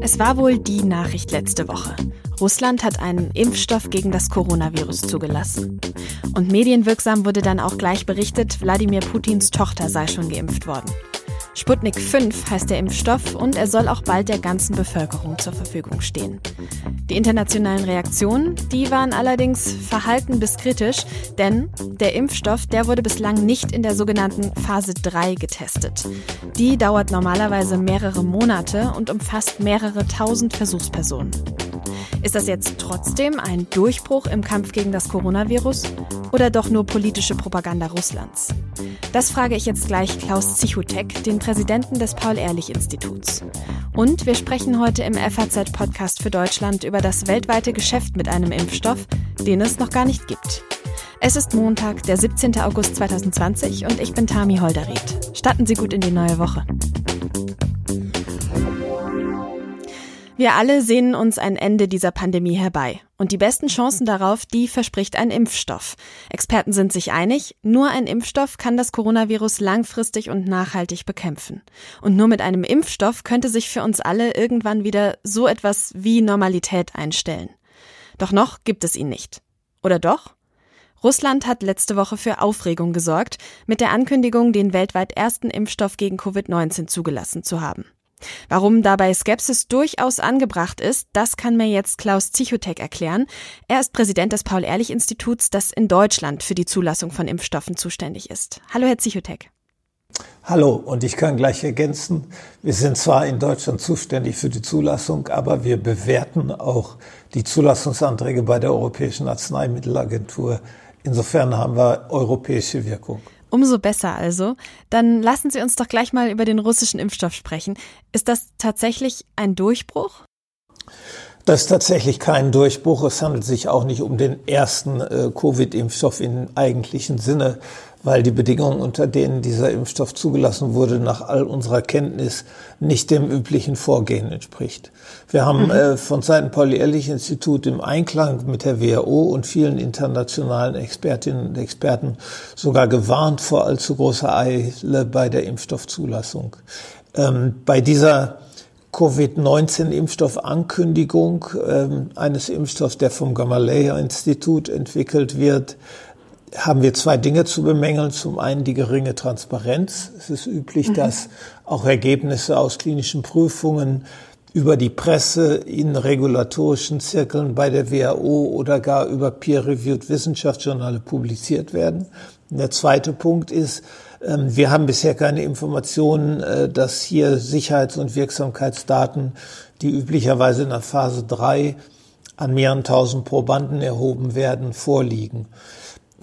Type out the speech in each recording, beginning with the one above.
Es war wohl die Nachricht letzte Woche. Russland hat einen Impfstoff gegen das Coronavirus zugelassen. Und medienwirksam wurde dann auch gleich berichtet, Wladimir Putins Tochter sei schon geimpft worden. Sputnik 5 heißt der Impfstoff und er soll auch bald der ganzen Bevölkerung zur Verfügung stehen. Die internationalen Reaktionen, die waren allerdings verhalten bis kritisch, denn der Impfstoff, der wurde bislang nicht in der sogenannten Phase 3 getestet. Die dauert normalerweise mehrere Monate und umfasst mehrere tausend Versuchspersonen. Ist das jetzt trotzdem ein Durchbruch im Kampf gegen das Coronavirus oder doch nur politische Propaganda Russlands? Das frage ich jetzt gleich Klaus Zichutek, den Präsidenten des Paul-Ehrlich-Instituts. Und wir sprechen heute im FAZ-Podcast für Deutschland über das weltweite Geschäft mit einem Impfstoff, den es noch gar nicht gibt. Es ist Montag, der 17. August 2020 und ich bin Tami Holderried. Starten Sie gut in die neue Woche. Wir alle sehnen uns ein Ende dieser Pandemie herbei. Und die besten Chancen darauf, die verspricht ein Impfstoff. Experten sind sich einig, nur ein Impfstoff kann das Coronavirus langfristig und nachhaltig bekämpfen. Und nur mit einem Impfstoff könnte sich für uns alle irgendwann wieder so etwas wie Normalität einstellen. Doch noch gibt es ihn nicht. Oder doch? Russland hat letzte Woche für Aufregung gesorgt, mit der Ankündigung, den weltweit ersten Impfstoff gegen Covid-19 zugelassen zu haben. Warum dabei Skepsis durchaus angebracht ist, das kann mir jetzt Klaus Zichotek erklären. Er ist Präsident des Paul-Ehrlich-Instituts, das in Deutschland für die Zulassung von Impfstoffen zuständig ist. Hallo, Herr Zichotek. Hallo, und ich kann gleich ergänzen, wir sind zwar in Deutschland zuständig für die Zulassung, aber wir bewerten auch die Zulassungsanträge bei der Europäischen Arzneimittelagentur. Insofern haben wir europäische Wirkung. Umso besser also. Dann lassen Sie uns doch gleich mal über den russischen Impfstoff sprechen. Ist das tatsächlich ein Durchbruch? Das ist tatsächlich kein Durchbruch. Es handelt sich auch nicht um den ersten äh, Covid-Impfstoff im eigentlichen Sinne, weil die Bedingungen, unter denen dieser Impfstoff zugelassen wurde, nach all unserer Kenntnis nicht dem üblichen Vorgehen entspricht. Wir haben mhm. äh, von Seiten Paul-Ehrlich-Institut im Einklang mit der WHO und vielen internationalen Expertinnen und Experten sogar gewarnt vor allzu großer Eile bei der Impfstoffzulassung. Ähm, bei dieser Covid-19-Impfstoffankündigung ähm, eines Impfstoffs, der vom Gamaleya-Institut entwickelt wird, haben wir zwei Dinge zu bemängeln. Zum einen die geringe Transparenz. Es ist üblich, mhm. dass auch Ergebnisse aus klinischen Prüfungen über die Presse in regulatorischen Zirkeln bei der WHO oder gar über peer-reviewed Wissenschaftsjournale publiziert werden. Und der zweite Punkt ist, ähm, wir haben bisher keine Informationen, äh, dass hier Sicherheits- und Wirksamkeitsdaten, die üblicherweise in der Phase 3 an mehreren tausend Probanden erhoben werden, vorliegen.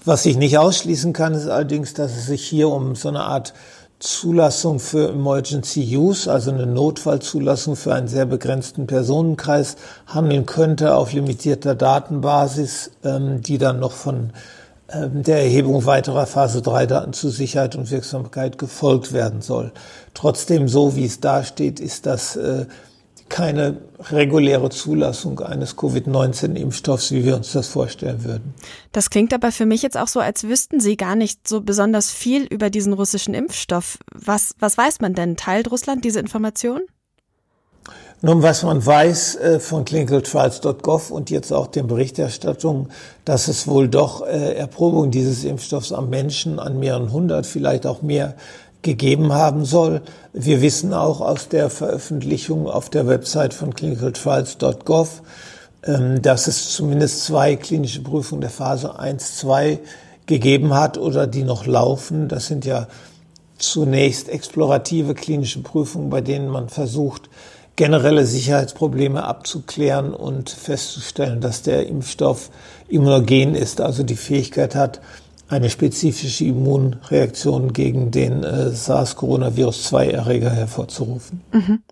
Was ich nicht ausschließen kann, ist allerdings, dass es sich hier um so eine Art Zulassung für Emergency Use, also eine Notfallzulassung für einen sehr begrenzten Personenkreis handeln könnte auf limitierter Datenbasis, ähm, die dann noch von ähm, der Erhebung weiterer Phase 3 Daten zu Sicherheit und Wirksamkeit gefolgt werden soll. Trotzdem, so wie es da steht, ist das äh, keine reguläre Zulassung eines Covid-19-Impfstoffs, wie wir uns das vorstellen würden. Das klingt aber für mich jetzt auch so, als wüssten Sie gar nicht so besonders viel über diesen russischen Impfstoff. Was, was weiß man denn? Teilt Russland diese Information? Nun, was man weiß äh, von clinicaltrials.gov und jetzt auch den Berichterstattungen, dass es wohl doch äh, Erprobung dieses Impfstoffs am Menschen, an mehreren hundert, vielleicht auch mehr, gegeben haben soll. Wir wissen auch aus der Veröffentlichung auf der Website von clinicaltrials.gov, ähm, dass es zumindest zwei klinische Prüfungen der Phase 1, 2 gegeben hat oder die noch laufen. Das sind ja zunächst explorative klinische Prüfungen, bei denen man versucht, generelle Sicherheitsprobleme abzuklären und festzustellen, dass der Impfstoff immunogen ist, also die Fähigkeit hat, eine spezifische Immunreaktion gegen den äh, SARS-Coronavirus-2-Erreger hervorzurufen. Mhm.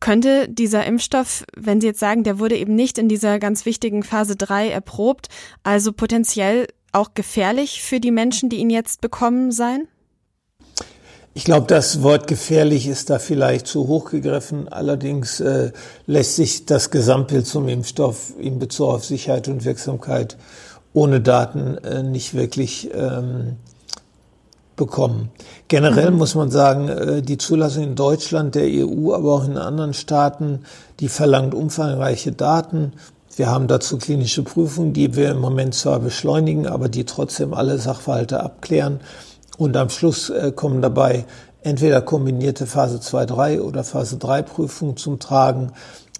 Könnte dieser Impfstoff, wenn Sie jetzt sagen, der wurde eben nicht in dieser ganz wichtigen Phase 3 erprobt, also potenziell auch gefährlich für die Menschen, die ihn jetzt bekommen sein? Ich glaube, das Wort gefährlich ist da vielleicht zu hoch gegriffen. Allerdings äh, lässt sich das Gesamtbild zum Impfstoff in Bezug auf Sicherheit und Wirksamkeit ohne Daten äh, nicht wirklich ähm, bekommen. Generell mhm. muss man sagen, äh, die Zulassung in Deutschland, der EU, aber auch in anderen Staaten, die verlangt umfangreiche Daten. Wir haben dazu klinische Prüfungen, die wir im Moment zwar beschleunigen, aber die trotzdem alle Sachverhalte abklären. Und am Schluss äh, kommen dabei entweder kombinierte Phase 2-3 oder Phase 3 Prüfungen zum Tragen.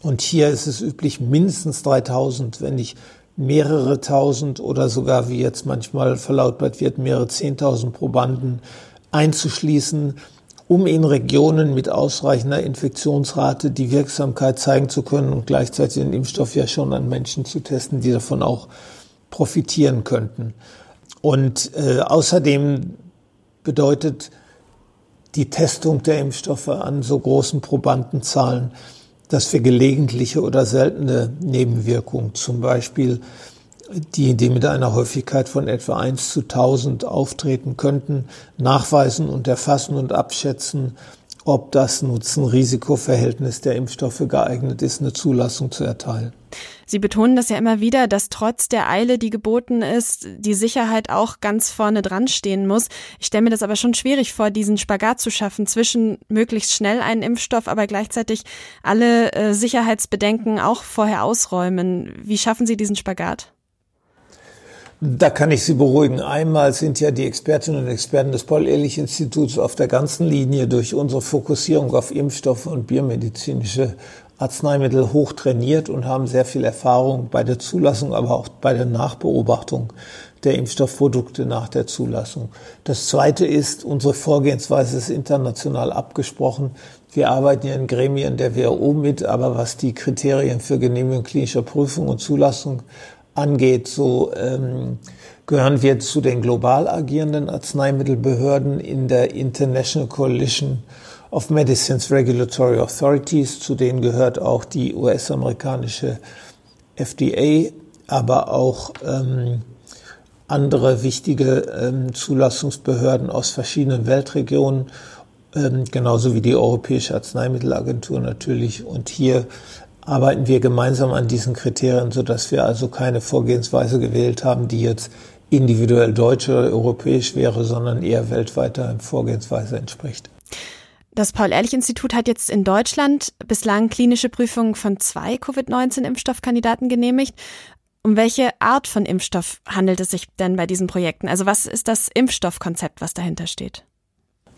Und hier ist es üblich, mindestens 3000, wenn nicht mehrere tausend oder sogar, wie jetzt manchmal verlautbart wird, mehrere zehntausend Probanden einzuschließen, um in Regionen mit ausreichender Infektionsrate die Wirksamkeit zeigen zu können und gleichzeitig den Impfstoff ja schon an Menschen zu testen, die davon auch profitieren könnten. Und äh, außerdem bedeutet die Testung der Impfstoffe an so großen Probandenzahlen, dass wir gelegentliche oder seltene Nebenwirkungen, zum Beispiel die, die mit einer Häufigkeit von etwa 1 zu 1000 auftreten könnten, nachweisen und erfassen und abschätzen, ob das Nutzen-Risiko-Verhältnis der Impfstoffe geeignet ist, eine Zulassung zu erteilen. Sie betonen das ja immer wieder, dass trotz der Eile, die geboten ist, die Sicherheit auch ganz vorne dran stehen muss. Ich stelle mir das aber schon schwierig vor, diesen Spagat zu schaffen zwischen möglichst schnell einen Impfstoff, aber gleichzeitig alle äh, Sicherheitsbedenken auch vorher ausräumen. Wie schaffen Sie diesen Spagat? Da kann ich Sie beruhigen. Einmal sind ja die Expertinnen und Experten des Paul-Ehrlich-Instituts auf der ganzen Linie durch unsere Fokussierung auf Impfstoffe und biomedizinische Arzneimittel hoch trainiert und haben sehr viel Erfahrung bei der Zulassung, aber auch bei der Nachbeobachtung der Impfstoffprodukte nach der Zulassung. Das Zweite ist, unsere Vorgehensweise ist international abgesprochen. Wir arbeiten ja in Gremien der WHO mit, aber was die Kriterien für Genehmigung klinischer Prüfung und Zulassung angeht, so ähm, gehören wir zu den global agierenden Arzneimittelbehörden in der International Coalition of Medicines Regulatory Authorities. Zu denen gehört auch die US-amerikanische FDA, aber auch ähm, andere wichtige ähm, Zulassungsbehörden aus verschiedenen Weltregionen, ähm, genauso wie die Europäische Arzneimittelagentur natürlich. Und hier arbeiten wir gemeinsam an diesen Kriterien, sodass wir also keine Vorgehensweise gewählt haben, die jetzt individuell deutsch oder europäisch wäre, sondern eher weltweiter Vorgehensweise entspricht. Das Paul-Ehrlich-Institut hat jetzt in Deutschland bislang klinische Prüfungen von zwei Covid-19-Impfstoffkandidaten genehmigt. Um welche Art von Impfstoff handelt es sich denn bei diesen Projekten? Also was ist das Impfstoffkonzept, was dahinter steht?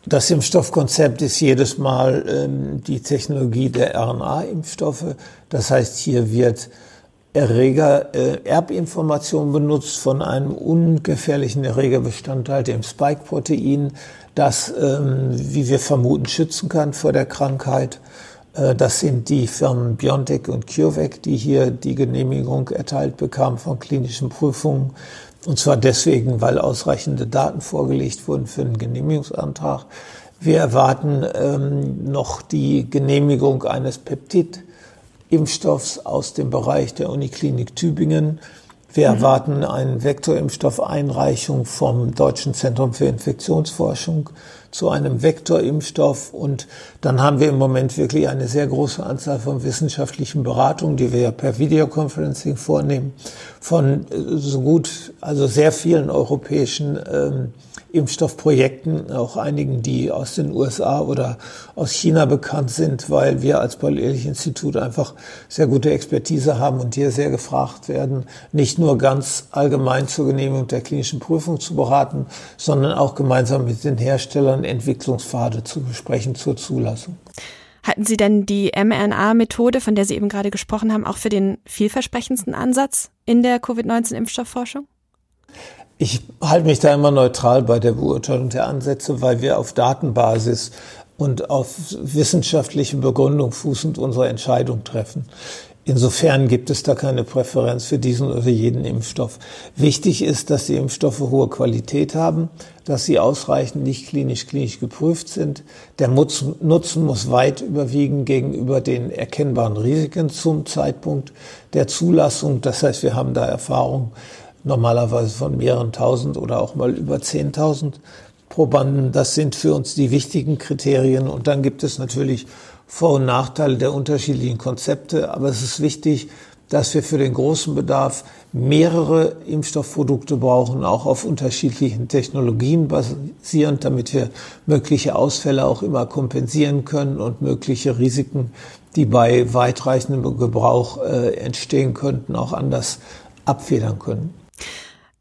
Das Impfstoffkonzept ist jedes Mal ähm, die Technologie der RNA-Impfstoffe. Das heißt, hier wird Erreger, äh, Erbinformation benutzt von einem ungefährlichen Erregerbestandteil, dem Spike-Protein, das, ähm, wie wir vermuten, schützen kann vor der Krankheit. Äh, das sind die Firmen BioNTech und CureVac, die hier die Genehmigung erteilt bekamen von klinischen Prüfungen. Und zwar deswegen, weil ausreichende Daten vorgelegt wurden für einen Genehmigungsantrag. Wir erwarten ähm, noch die Genehmigung eines Peptid-Impfstoffs aus dem Bereich der Uniklinik Tübingen. Wir mhm. erwarten eine Vektorimpfstoffeinreichung vom Deutschen Zentrum für Infektionsforschung zu einem Vektorimpfstoff. Und dann haben wir im Moment wirklich eine sehr große Anzahl von wissenschaftlichen Beratungen, die wir ja per Videoconferencing vornehmen, von äh, so gut, also sehr vielen europäischen ähm, Impfstoffprojekten, auch einigen, die aus den USA oder aus China bekannt sind, weil wir als Paul-Ehrlich-Institut einfach sehr gute Expertise haben und hier sehr gefragt werden, nicht nur ganz allgemein zur Genehmigung der klinischen Prüfung zu beraten, sondern auch gemeinsam mit den Herstellern Entwicklungspfade zu besprechen zur Zulassung. Halten Sie denn die mRNA-Methode, von der Sie eben gerade gesprochen haben, auch für den vielversprechendsten Ansatz in der Covid-19-Impfstoffforschung? Ich halte mich da immer neutral bei der Beurteilung der Ansätze, weil wir auf Datenbasis und auf wissenschaftliche Begründung fußend unsere Entscheidung treffen. Insofern gibt es da keine Präferenz für diesen oder jeden Impfstoff. Wichtig ist, dass die Impfstoffe hohe Qualität haben, dass sie ausreichend nicht klinisch klinisch geprüft sind. Der Nutzen muss weit überwiegen gegenüber den erkennbaren Risiken zum Zeitpunkt der Zulassung. Das heißt, wir haben da Erfahrung normalerweise von mehreren tausend oder auch mal über zehntausend Probanden. Das sind für uns die wichtigen Kriterien. Und dann gibt es natürlich Vor- und Nachteile der unterschiedlichen Konzepte. Aber es ist wichtig, dass wir für den großen Bedarf mehrere Impfstoffprodukte brauchen, auch auf unterschiedlichen Technologien basierend, damit wir mögliche Ausfälle auch immer kompensieren können und mögliche Risiken, die bei weitreichendem Gebrauch äh, entstehen könnten, auch anders abfedern können.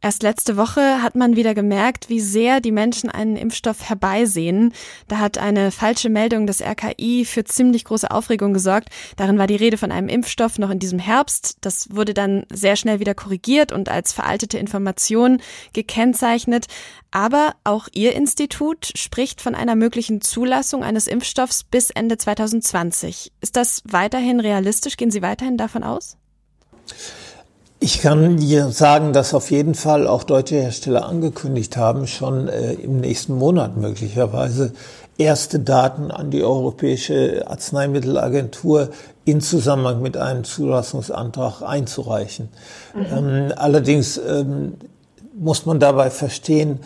Erst letzte Woche hat man wieder gemerkt, wie sehr die Menschen einen Impfstoff herbeisehen. Da hat eine falsche Meldung des RKI für ziemlich große Aufregung gesorgt. Darin war die Rede von einem Impfstoff noch in diesem Herbst. Das wurde dann sehr schnell wieder korrigiert und als veraltete Information gekennzeichnet. Aber auch Ihr Institut spricht von einer möglichen Zulassung eines Impfstoffs bis Ende 2020. Ist das weiterhin realistisch? Gehen Sie weiterhin davon aus? Ich kann dir sagen, dass auf jeden Fall auch deutsche Hersteller angekündigt haben, schon äh, im nächsten Monat möglicherweise erste Daten an die Europäische Arzneimittelagentur in Zusammenhang mit einem Zulassungsantrag einzureichen. Mhm. Ähm, allerdings ähm, muss man dabei verstehen,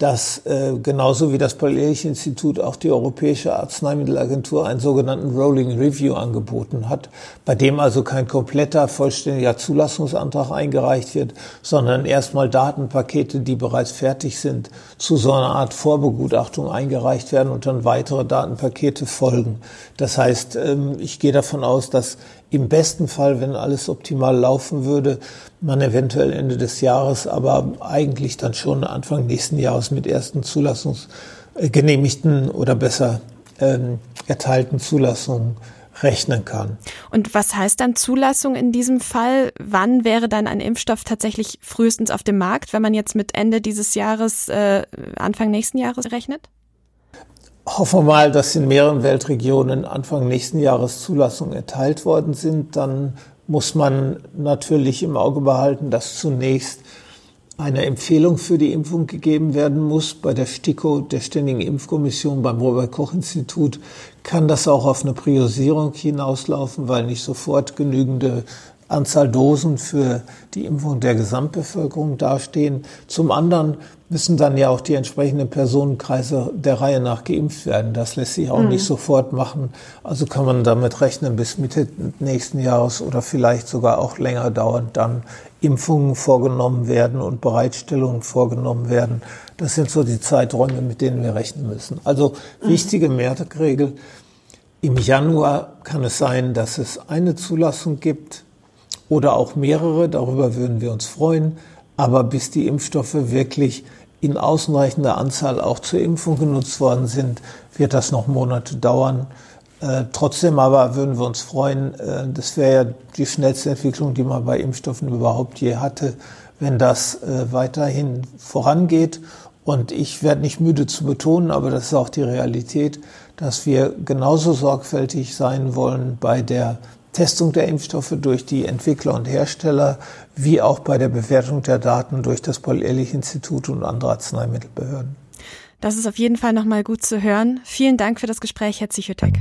dass äh, genauso wie das Paul-Ehrlich-Institut auch die Europäische Arzneimittelagentur einen sogenannten Rolling Review angeboten hat, bei dem also kein kompletter, vollständiger Zulassungsantrag eingereicht wird, sondern erstmal Datenpakete, die bereits fertig sind, zu so einer Art Vorbegutachtung eingereicht werden und dann weitere Datenpakete folgen. Das heißt, ähm, ich gehe davon aus, dass im besten Fall, wenn alles optimal laufen würde, man eventuell Ende des Jahres, aber eigentlich dann schon Anfang nächsten Jahres mit ersten Zulassungsgenehmigten äh, oder besser ähm, erteilten Zulassungen rechnen kann. Und was heißt dann Zulassung in diesem Fall? Wann wäre dann ein Impfstoff tatsächlich frühestens auf dem Markt, wenn man jetzt mit Ende dieses Jahres, äh, Anfang nächsten Jahres rechnet? Hoffen wir mal, dass in mehreren Weltregionen Anfang nächsten Jahres Zulassungen erteilt worden sind. Dann muss man natürlich im Auge behalten, dass zunächst eine Empfehlung für die Impfung gegeben werden muss. Bei der STIKO, der Ständigen Impfkommission beim Robert Koch Institut, kann das auch auf eine Priorisierung hinauslaufen, weil nicht sofort genügende Anzahl Dosen für die Impfung der Gesamtbevölkerung dastehen. Zum anderen müssen dann ja auch die entsprechenden Personenkreise der Reihe nach geimpft werden. Das lässt sich auch mhm. nicht sofort machen. Also kann man damit rechnen, bis Mitte nächsten Jahres oder vielleicht sogar auch länger dauernd dann Impfungen vorgenommen werden und Bereitstellungen vorgenommen werden. Das sind so die Zeiträume, mit denen wir rechnen müssen. Also mhm. wichtige Merkregel. Im Januar kann es sein, dass es eine Zulassung gibt oder auch mehrere. Darüber würden wir uns freuen. Aber bis die Impfstoffe wirklich in ausreichender Anzahl auch zur Impfung genutzt worden sind, wird das noch Monate dauern. Äh, trotzdem aber würden wir uns freuen, äh, das wäre ja die schnellste Entwicklung, die man bei Impfstoffen überhaupt je hatte, wenn das äh, weiterhin vorangeht. Und ich werde nicht müde zu betonen, aber das ist auch die Realität, dass wir genauso sorgfältig sein wollen bei der Testung der Impfstoffe durch die Entwickler und Hersteller, wie auch bei der Bewertung der Daten durch das Paul-Ehrlich-Institut und andere Arzneimittelbehörden. Das ist auf jeden Fall nochmal gut zu hören. Vielen Dank für das Gespräch, Herr Zichotek.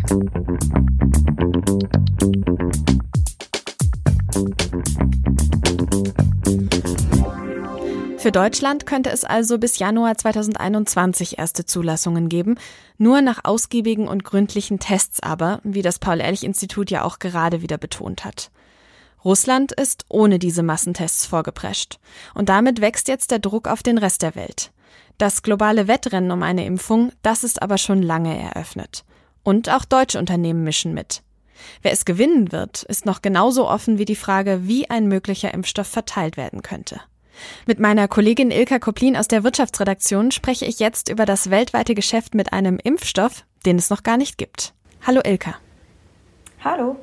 Für Deutschland könnte es also bis Januar 2021 erste Zulassungen geben, nur nach ausgiebigen und gründlichen Tests aber, wie das Paul-Ehrlich-Institut ja auch gerade wieder betont hat. Russland ist ohne diese Massentests vorgeprescht. Und damit wächst jetzt der Druck auf den Rest der Welt. Das globale Wettrennen um eine Impfung, das ist aber schon lange eröffnet. Und auch deutsche Unternehmen mischen mit. Wer es gewinnen wird, ist noch genauso offen wie die Frage, wie ein möglicher Impfstoff verteilt werden könnte. Mit meiner Kollegin Ilka Koplin aus der Wirtschaftsredaktion spreche ich jetzt über das weltweite Geschäft mit einem Impfstoff, den es noch gar nicht gibt. Hallo Ilka. Hallo.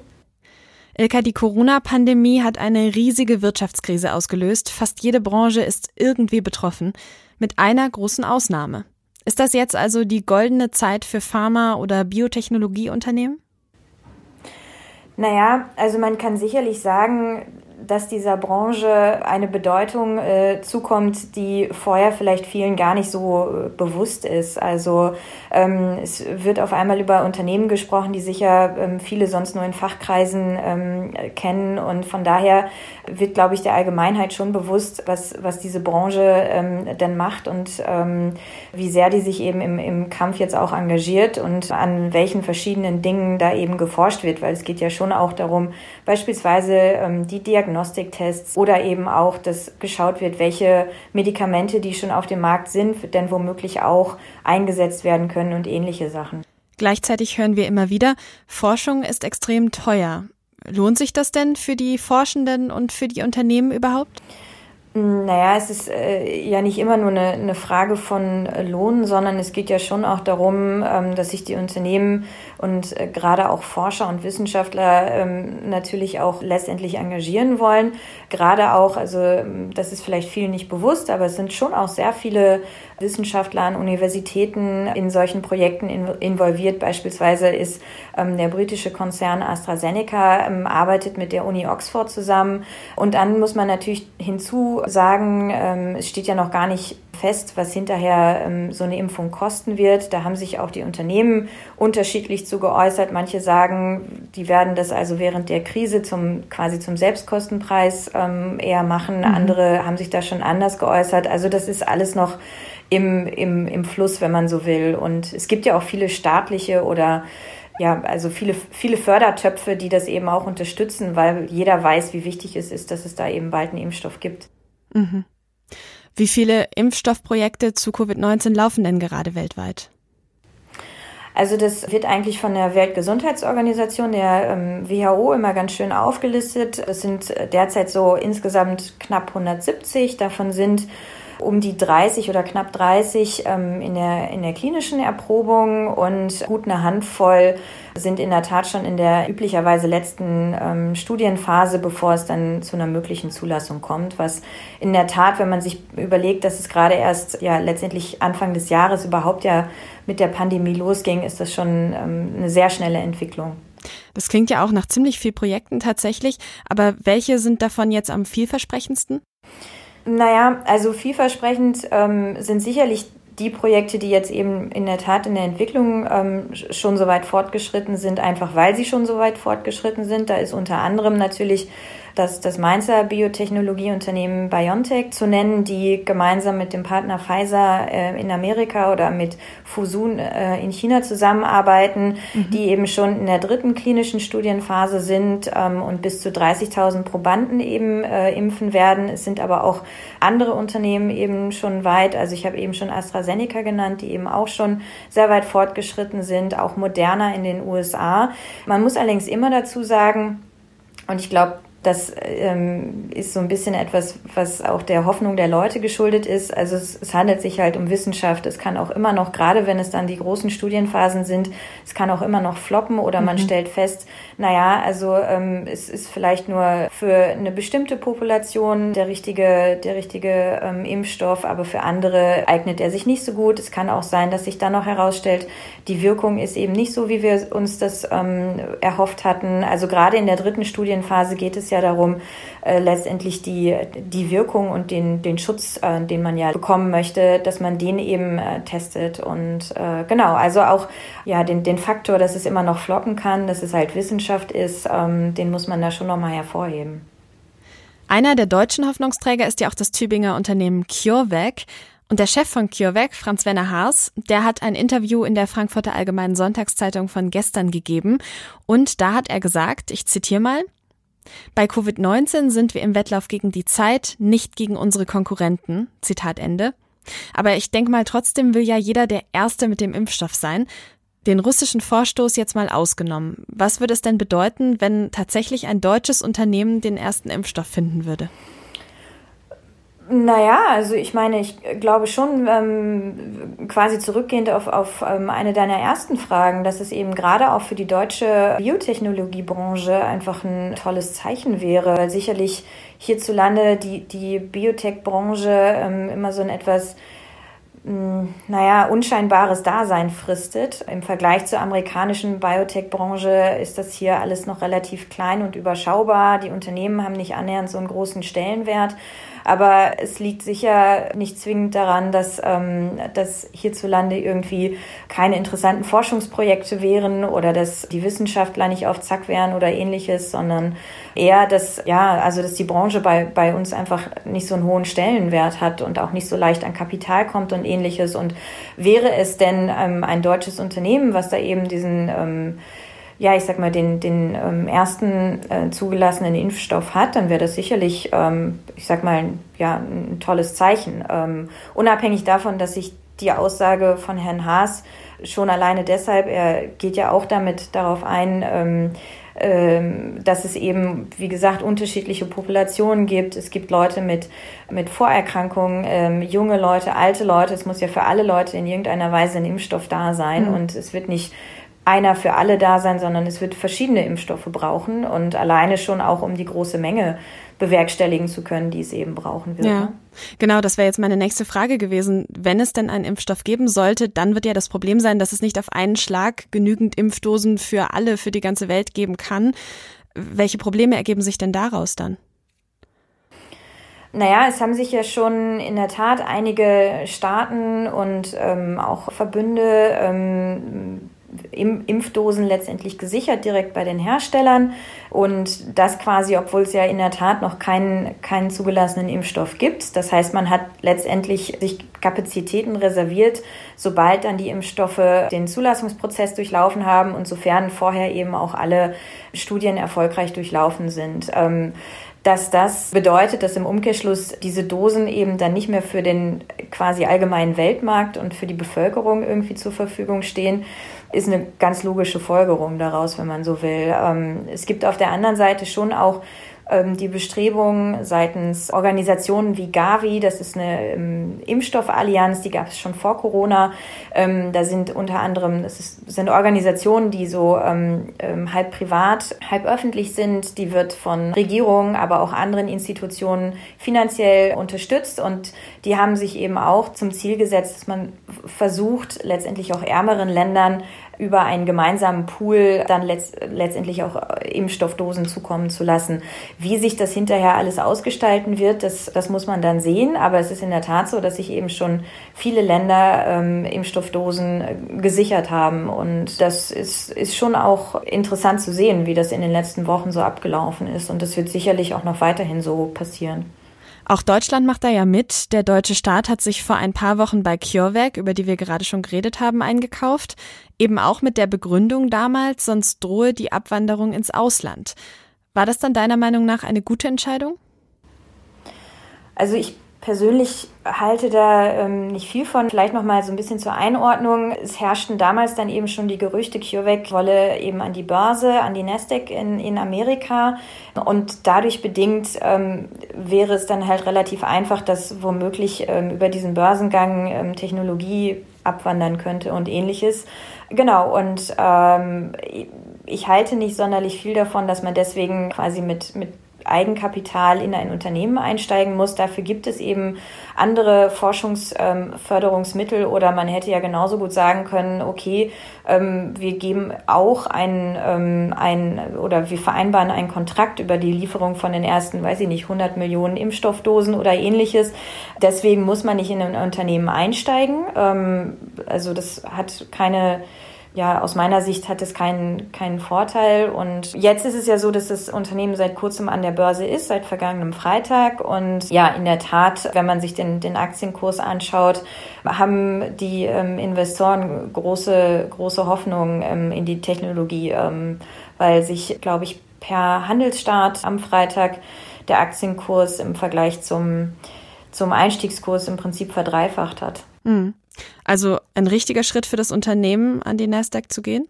Ilka, die Corona-Pandemie hat eine riesige Wirtschaftskrise ausgelöst. Fast jede Branche ist irgendwie betroffen, mit einer großen Ausnahme. Ist das jetzt also die goldene Zeit für Pharma- oder Biotechnologieunternehmen? Naja, also man kann sicherlich sagen, dass dieser Branche eine Bedeutung äh, zukommt, die vorher vielleicht vielen gar nicht so äh, bewusst ist. Also ähm, es wird auf einmal über Unternehmen gesprochen, die sicher ähm, viele sonst nur in Fachkreisen ähm, kennen. Und von daher wird, glaube ich, der Allgemeinheit schon bewusst, was, was diese Branche ähm, denn macht und ähm, wie sehr die sich eben im, im Kampf jetzt auch engagiert und an welchen verschiedenen Dingen da eben geforscht wird, weil es geht ja schon auch darum, beispielsweise ähm, die Diagnostiktests oder eben auch, dass geschaut wird, welche Medikamente, die schon auf dem Markt sind, denn womöglich auch eingesetzt werden können und ähnliche Sachen. Gleichzeitig hören wir immer wieder, Forschung ist extrem teuer. Lohnt sich das denn für die Forschenden und für die Unternehmen überhaupt? Naja, es ist äh, ja nicht immer nur eine, eine Frage von Lohn, sondern es geht ja schon auch darum, ähm, dass sich die Unternehmen und äh, gerade auch Forscher und Wissenschaftler ähm, natürlich auch letztendlich engagieren wollen. Gerade auch, also ähm, das ist vielleicht vielen nicht bewusst, aber es sind schon auch sehr viele Wissenschaftler an Universitäten in solchen Projekten in, involviert. Beispielsweise ist ähm, der britische Konzern AstraZeneca ähm, arbeitet mit der Uni Oxford zusammen. Und dann muss man natürlich hinzu sagen, ähm, es steht ja noch gar nicht fest, was hinterher ähm, so eine Impfung kosten wird. Da haben sich auch die Unternehmen unterschiedlich zu geäußert. Manche sagen, die werden das also während der Krise zum quasi zum Selbstkostenpreis ähm, eher machen. Mhm. Andere haben sich da schon anders geäußert. Also das ist alles noch im, im, im Fluss, wenn man so will. Und es gibt ja auch viele staatliche oder ja, also viele, viele Fördertöpfe, die das eben auch unterstützen, weil jeder weiß, wie wichtig es ist, dass es da eben bald einen Impfstoff gibt. Mhm. Wie viele Impfstoffprojekte zu Covid-19 laufen denn gerade weltweit? Also das wird eigentlich von der Weltgesundheitsorganisation, der ähm, WHO, immer ganz schön aufgelistet. Es sind derzeit so insgesamt knapp 170. Davon sind um die 30 oder knapp 30 ähm, in, der, in der klinischen Erprobung und gut eine Handvoll sind in der Tat schon in der üblicherweise letzten ähm, Studienphase, bevor es dann zu einer möglichen Zulassung kommt. Was in der Tat, wenn man sich überlegt, dass es gerade erst ja letztendlich Anfang des Jahres überhaupt ja mit der Pandemie losging, ist das schon ähm, eine sehr schnelle Entwicklung. Das klingt ja auch nach ziemlich viel Projekten tatsächlich, aber welche sind davon jetzt am vielversprechendsten? Naja, also vielversprechend ähm, sind sicherlich die Projekte, die jetzt eben in der Tat in der Entwicklung ähm, schon so weit fortgeschritten sind, einfach weil sie schon so weit fortgeschritten sind. Da ist unter anderem natürlich das, das Mainzer Biotechnologieunternehmen BioNTech zu nennen, die gemeinsam mit dem Partner Pfizer äh, in Amerika oder mit Fusun äh, in China zusammenarbeiten, mhm. die eben schon in der dritten klinischen Studienphase sind ähm, und bis zu 30.000 Probanden eben äh, impfen werden. Es sind aber auch andere Unternehmen eben schon weit. Also ich habe eben schon AstraZeneca genannt, die eben auch schon sehr weit fortgeschritten sind, auch moderner in den USA. Man muss allerdings immer dazu sagen, und ich glaube, das ähm, ist so ein bisschen etwas, was auch der Hoffnung der Leute geschuldet ist. Also es, es, handelt sich halt um Wissenschaft. Es kann auch immer noch, gerade wenn es dann die großen Studienphasen sind, es kann auch immer noch floppen oder man mhm. stellt fest, naja, also ähm, es ist vielleicht nur für eine bestimmte Population der richtige, der richtige ähm, Impfstoff, aber für andere eignet er sich nicht so gut. Es kann auch sein, dass sich dann noch herausstellt, die Wirkung ist eben nicht so, wie wir uns das ähm, erhofft hatten. Also gerade in der dritten Studienphase geht es ja darum, äh, letztendlich die, die Wirkung und den, den Schutz, äh, den man ja bekommen möchte, dass man den eben äh, testet. Und äh, genau, also auch ja den, den Faktor, dass es immer noch floppen kann, dass es halt Wissenschaft ist, ähm, den muss man da schon nochmal hervorheben. Einer der deutschen Hoffnungsträger ist ja auch das Tübinger Unternehmen CureVac. Und der Chef von CureVac, Franz Werner Haas, der hat ein Interview in der Frankfurter Allgemeinen Sonntagszeitung von gestern gegeben. Und da hat er gesagt, ich zitiere mal, bei Covid-19 sind wir im Wettlauf gegen die Zeit, nicht gegen unsere Konkurrenten. Zitat Ende. Aber ich denke mal, trotzdem will ja jeder der Erste mit dem Impfstoff sein. Den russischen Vorstoß jetzt mal ausgenommen. Was würde es denn bedeuten, wenn tatsächlich ein deutsches Unternehmen den ersten Impfstoff finden würde? Naja, also ich meine, ich glaube schon, ähm, quasi zurückgehend auf, auf ähm, eine deiner ersten Fragen, dass es eben gerade auch für die deutsche Biotechnologiebranche einfach ein tolles Zeichen wäre. Sicherlich hierzulande die, die Biotech-Branche ähm, immer so ein etwas naja, unscheinbares Dasein fristet. Im Vergleich zur amerikanischen Biotech-Branche ist das hier alles noch relativ klein und überschaubar. Die Unternehmen haben nicht annähernd so einen großen Stellenwert. Aber es liegt sicher nicht zwingend daran, dass, ähm, dass hierzulande irgendwie keine interessanten Forschungsprojekte wären oder dass die Wissenschaftler nicht auf Zack wären oder ähnliches, sondern eher, dass, ja, also, dass die Branche bei, bei uns einfach nicht so einen hohen Stellenwert hat und auch nicht so leicht an Kapital kommt und ähnliches. Und wäre es denn ähm, ein deutsches Unternehmen, was da eben diesen, ähm, ja, ich sag mal, den, den ähm, ersten äh, zugelassenen Impfstoff hat, dann wäre das sicherlich, ähm, ich sag mal, ja, ein tolles Zeichen. Ähm, unabhängig davon, dass sich die Aussage von Herrn Haas schon alleine deshalb, er geht ja auch damit darauf ein, ähm, ähm, dass es eben, wie gesagt, unterschiedliche Populationen gibt. Es gibt Leute mit, mit Vorerkrankungen, ähm, junge Leute, alte Leute. Es muss ja für alle Leute in irgendeiner Weise ein Impfstoff da sein. Mhm. Und es wird nicht einer für alle da sein, sondern es wird verschiedene Impfstoffe brauchen und alleine schon auch um die große Menge bewerkstelligen zu können, die es eben brauchen wird. Ja, ne? genau, das wäre jetzt meine nächste Frage gewesen. Wenn es denn einen Impfstoff geben sollte, dann wird ja das Problem sein, dass es nicht auf einen Schlag genügend Impfdosen für alle, für die ganze Welt geben kann. Welche Probleme ergeben sich denn daraus dann? Naja, es haben sich ja schon in der Tat einige Staaten und ähm, auch Verbünde ähm, Impfdosen letztendlich gesichert, direkt bei den Herstellern. Und das quasi, obwohl es ja in der Tat noch keinen, keinen zugelassenen Impfstoff gibt. Das heißt, man hat letztendlich sich Kapazitäten reserviert, sobald dann die Impfstoffe den Zulassungsprozess durchlaufen haben und sofern vorher eben auch alle Studien erfolgreich durchlaufen sind. Ähm, dass das bedeutet, dass im Umkehrschluss diese Dosen eben dann nicht mehr für den quasi allgemeinen Weltmarkt und für die Bevölkerung irgendwie zur Verfügung stehen, ist eine ganz logische Folgerung daraus, wenn man so will. Ähm, es gibt auf der anderen Seite schon auch die Bestrebungen seitens Organisationen wie Gavi, das ist eine ähm, Impfstoffallianz, die gab es schon vor Corona. Ähm, da sind unter anderem, es ist, sind Organisationen, die so ähm, ähm, halb privat, halb öffentlich sind. Die wird von Regierungen, aber auch anderen Institutionen finanziell unterstützt und die haben sich eben auch zum Ziel gesetzt, dass man versucht, letztendlich auch ärmeren Ländern über einen gemeinsamen Pool dann letzt, letztendlich auch äh, Impfstoffdosen zukommen zu lassen. Wie sich das hinterher alles ausgestalten wird, das, das muss man dann sehen. Aber es ist in der Tat so, dass sich eben schon viele Länder ähm, Impfstoffdosen äh, gesichert haben. Und das ist, ist schon auch interessant zu sehen, wie das in den letzten Wochen so abgelaufen ist. Und das wird sicherlich auch noch weiterhin so passieren. Auch Deutschland macht da ja mit. Der deutsche Staat hat sich vor ein paar Wochen bei CureVac, über die wir gerade schon geredet haben, eingekauft. Eben auch mit der Begründung damals, sonst drohe die Abwanderung ins Ausland. War das dann deiner Meinung nach eine gute Entscheidung? Also ich persönlich halte da ähm, nicht viel von. Vielleicht noch mal so ein bisschen zur Einordnung. Es herrschten damals dann eben schon die Gerüchte, CureVac wolle eben an die Börse, an die Nasdaq in, in Amerika. Und dadurch bedingt ähm, wäre es dann halt relativ einfach, dass womöglich ähm, über diesen Börsengang ähm, Technologie abwandern könnte und ähnliches. Genau, und ähm, ich halte nicht sonderlich viel davon, dass man deswegen quasi mit, mit Eigenkapital in ein Unternehmen einsteigen muss. Dafür gibt es eben andere Forschungsförderungsmittel ähm, oder man hätte ja genauso gut sagen können, okay, ähm, wir geben auch ein, ähm, ein oder wir vereinbaren einen Kontrakt über die Lieferung von den ersten, weiß ich nicht, 100 Millionen Impfstoffdosen oder ähnliches. Deswegen muss man nicht in ein Unternehmen einsteigen. Ähm, also das hat keine ja, aus meiner Sicht hat es keinen, keinen Vorteil. Und jetzt ist es ja so, dass das Unternehmen seit kurzem an der Börse ist, seit vergangenem Freitag. Und ja, in der Tat, wenn man sich den, den Aktienkurs anschaut, haben die ähm, Investoren große, große Hoffnung ähm, in die Technologie, ähm, weil sich, glaube ich, per Handelsstart am Freitag der Aktienkurs im Vergleich zum, zum Einstiegskurs im Prinzip verdreifacht hat. Mhm. Also ein richtiger Schritt für das Unternehmen, an die Nasdaq zu gehen?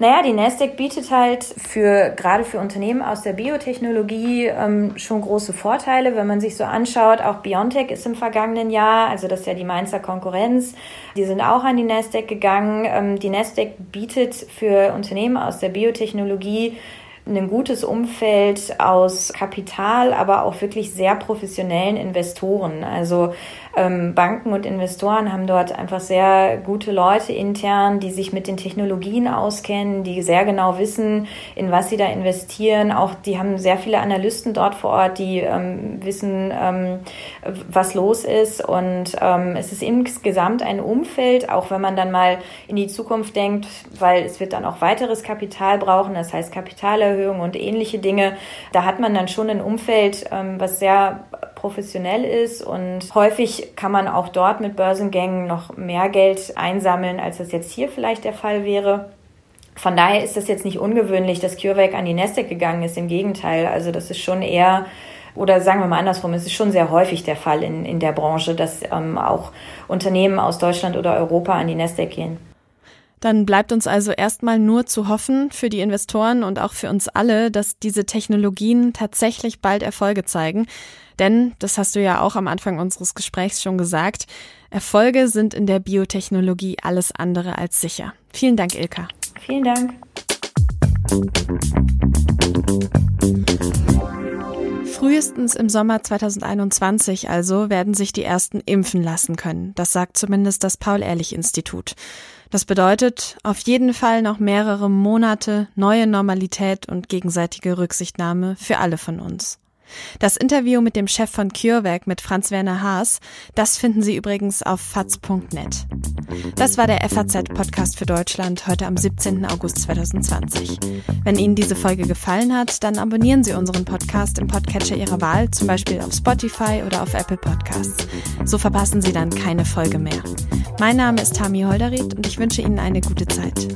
Naja, die Nasdaq bietet halt für gerade für Unternehmen aus der Biotechnologie ähm, schon große Vorteile, wenn man sich so anschaut. Auch BioNTech ist im vergangenen Jahr, also das ist ja die Mainzer Konkurrenz, die sind auch an die Nasdaq gegangen. Ähm, die Nasdaq bietet für Unternehmen aus der Biotechnologie ein gutes Umfeld aus Kapital, aber auch wirklich sehr professionellen Investoren. Also ähm, Banken und Investoren haben dort einfach sehr gute Leute intern, die sich mit den Technologien auskennen, die sehr genau wissen, in was sie da investieren. Auch die haben sehr viele Analysten dort vor Ort, die ähm, wissen, ähm, was los ist. Und ähm, es ist insgesamt ein Umfeld, auch wenn man dann mal in die Zukunft denkt, weil es wird dann auch weiteres Kapital brauchen, das heißt Kapitalerhöhung und ähnliche Dinge. Da hat man dann schon ein Umfeld, ähm, was sehr professionell ist und häufig kann man auch dort mit Börsengängen noch mehr Geld einsammeln, als das jetzt hier vielleicht der Fall wäre. Von daher ist das jetzt nicht ungewöhnlich, dass CureVac an die Nasdaq gegangen ist. Im Gegenteil, also das ist schon eher oder sagen wir mal andersrum, es ist schon sehr häufig der Fall in, in der Branche, dass ähm, auch Unternehmen aus Deutschland oder Europa an die Nasdaq gehen. Dann bleibt uns also erstmal nur zu hoffen für die Investoren und auch für uns alle, dass diese Technologien tatsächlich bald Erfolge zeigen. Denn, das hast du ja auch am Anfang unseres Gesprächs schon gesagt, Erfolge sind in der Biotechnologie alles andere als sicher. Vielen Dank, Ilka. Vielen Dank. Frühestens im Sommer 2021 also werden sich die ersten impfen lassen können. Das sagt zumindest das Paul-Ehrlich-Institut. Das bedeutet auf jeden Fall noch mehrere Monate neue Normalität und gegenseitige Rücksichtnahme für alle von uns. Das Interview mit dem Chef von CureVac mit Franz Werner Haas, das finden Sie übrigens auf faz.net. Das war der FAZ-Podcast für Deutschland heute am 17. August 2020. Wenn Ihnen diese Folge gefallen hat, dann abonnieren Sie unseren Podcast im Podcatcher Ihrer Wahl, zum Beispiel auf Spotify oder auf Apple Podcasts. So verpassen Sie dann keine Folge mehr. Mein Name ist Tami Holderried und ich wünsche Ihnen eine gute Zeit.